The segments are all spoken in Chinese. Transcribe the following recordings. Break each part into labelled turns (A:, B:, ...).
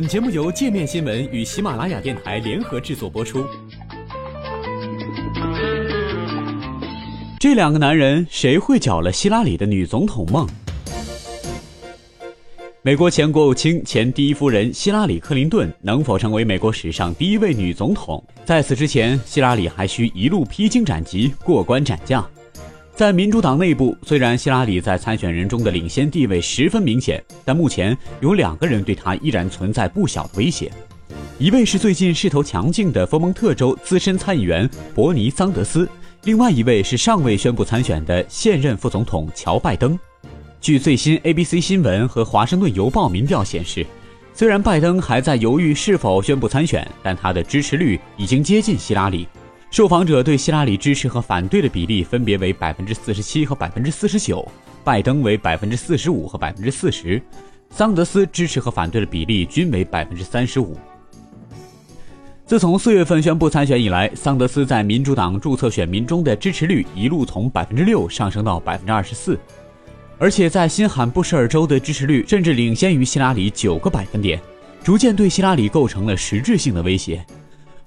A: 本节目由界面新闻与喜马拉雅电台联合制作播出。这两个男人谁会搅了希拉里的女总统梦？美国前国务卿、前第一夫人希拉里·克林顿能否成为美国史上第一位女总统？在此之前，希拉里还需一路披荆斩棘、过关斩将。在民主党内部，虽然希拉里在参选人中的领先地位十分明显，但目前有两个人对她依然存在不小的威胁。一位是最近势头强劲的佛蒙特州资深参议员伯尼·桑德斯，另外一位是尚未宣布参选的现任副总统乔·拜登。据最新 ABC 新闻和华盛顿邮报民调显示，虽然拜登还在犹豫是否宣布参选，但他的支持率已经接近希拉里。受访者对希拉里支持和反对的比例分别为百分之四十七和百分之四十九，拜登为百分之四十五和百分之四十，桑德斯支持和反对的比例均为百分之三十五。自从四月份宣布参选以来，桑德斯在民主党注册选民中的支持率一路从百分之六上升到百分之二十四，而且在新罕布什尔州的支持率甚至领先于希拉里九个百分点，逐渐对希拉里构成了实质性的威胁。《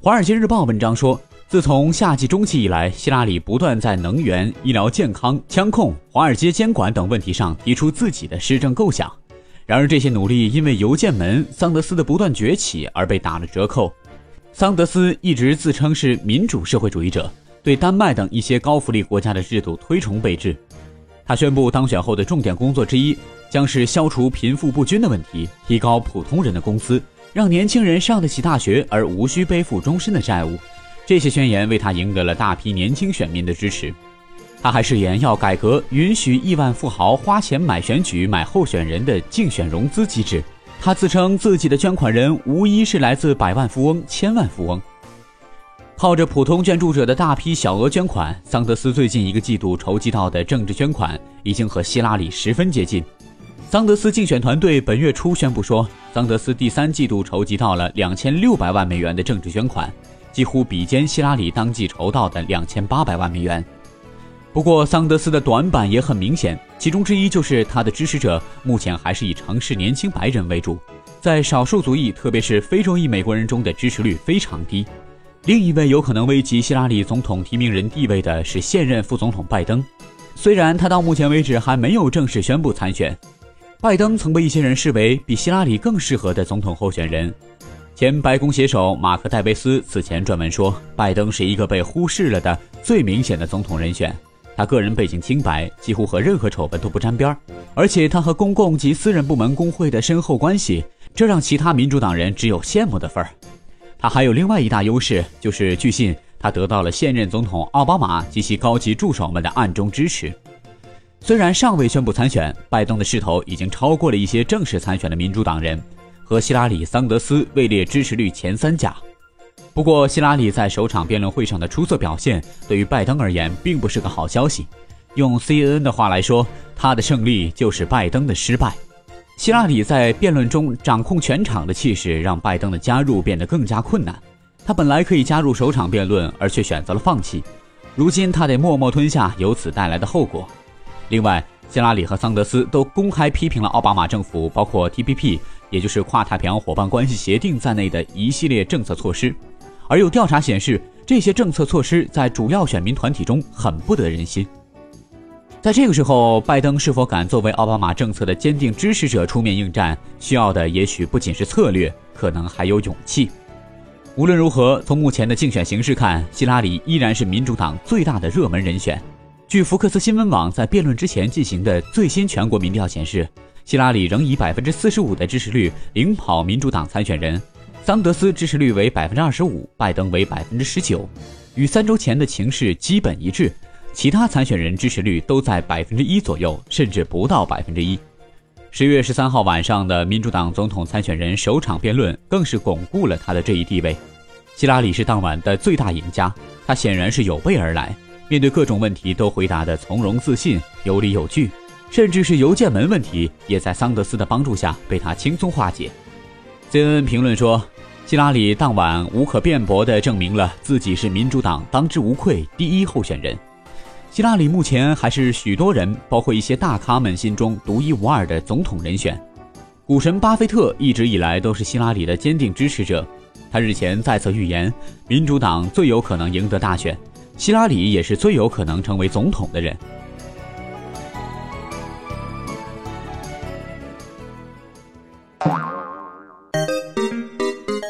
A: 华尔街日报》文章说。自从夏季中期以来，希拉里不断在能源、医疗健康、枪控、华尔街监管等问题上提出自己的施政构想。然而，这些努力因为邮件门桑德斯的不断崛起而被打了折扣。桑德斯一直自称是民主社会主义者，对丹麦等一些高福利国家的制度推崇备至。他宣布当选后的重点工作之一将是消除贫富不均的问题，提高普通人的工资，让年轻人上得起大学而无需背负终身的债务。这些宣言为他赢得了大批年轻选民的支持。他还誓言要改革允许亿万富豪花钱买选举、买候选人的竞选融资机制。他自称自己的捐款人无一是来自百万富翁、千万富翁。靠着普通捐助者的大批小额捐款，桑德斯最近一个季度筹集到的政治捐款已经和希拉里十分接近。桑德斯竞选团队本月初宣布说，桑德斯第三季度筹集到了两千六百万美元的政治捐款。几乎比肩希拉里当季筹到的两千八百万美元。不过，桑德斯的短板也很明显，其中之一就是他的支持者目前还是以城市年轻白人为主，在少数族裔，特别是非洲裔美国人中的支持率非常低。另一位有可能危及希拉里总统提名人地位的是现任副总统拜登，虽然他到目前为止还没有正式宣布参选，拜登曾被一些人视为比希拉里更适合的总统候选人。前白宫写手马克·戴维斯此前撰文说，拜登是一个被忽视了的最明显的总统人选。他个人背景清白，几乎和任何丑闻都不沾边儿，而且他和公共及私人部门工会的深厚关系，这让其他民主党人只有羡慕的份儿。他还有另外一大优势，就是据信他得到了现任总统奥巴马及其高级助手们的暗中支持。虽然尚未宣布参选，拜登的势头已经超过了一些正式参选的民主党人。和希拉里、桑德斯位列支持率前三甲。不过，希拉里在首场辩论会上的出色表现，对于拜登而言并不是个好消息。用 CNN 的话来说，他的胜利就是拜登的失败。希拉里在辩论中掌控全场的气势，让拜登的加入变得更加困难。他本来可以加入首场辩论，而却选择了放弃。如今，他得默默吞下由此带来的后果。另外，希拉里和桑德斯都公开批评了奥巴马政府，包括 TPP。也就是跨太平洋伙伴关系协定在内的一系列政策措施，而有调查显示，这些政策措施在主要选民团体中很不得人心。在这个时候，拜登是否敢作为奥巴马政策的坚定支持者出面应战，需要的也许不仅是策略，可能还有勇气。无论如何，从目前的竞选形势看，希拉里依然是民主党最大的热门人选。据福克斯新闻网在辩论之前进行的最新全国民调显示。希拉里仍以百分之四十五的支持率领跑民主党参选人，桑德斯支持率为百分之二十五，拜登为百分之十九，与三周前的情势基本一致。其他参选人支持率都在百分之一左右，甚至不到百分之一。十月十三号晚上的民主党总统参选人首场辩论，更是巩固了他的这一地位。希拉里是当晚的最大赢家，他显然是有备而来，面对各种问题都回答得从容自信、有理有据。甚至是邮件门问题，也在桑德斯的帮助下被他轻松化解。CNN 评论说，希拉里当晚无可辩驳地证明了自己是民主党当之无愧第一候选人。希拉里目前还是许多人，包括一些大咖们心中独一无二的总统人选。股神巴菲特一直以来都是希拉里的坚定支持者。他日前再次预言，民主党最有可能赢得大选，希拉里也是最有可能成为总统的人。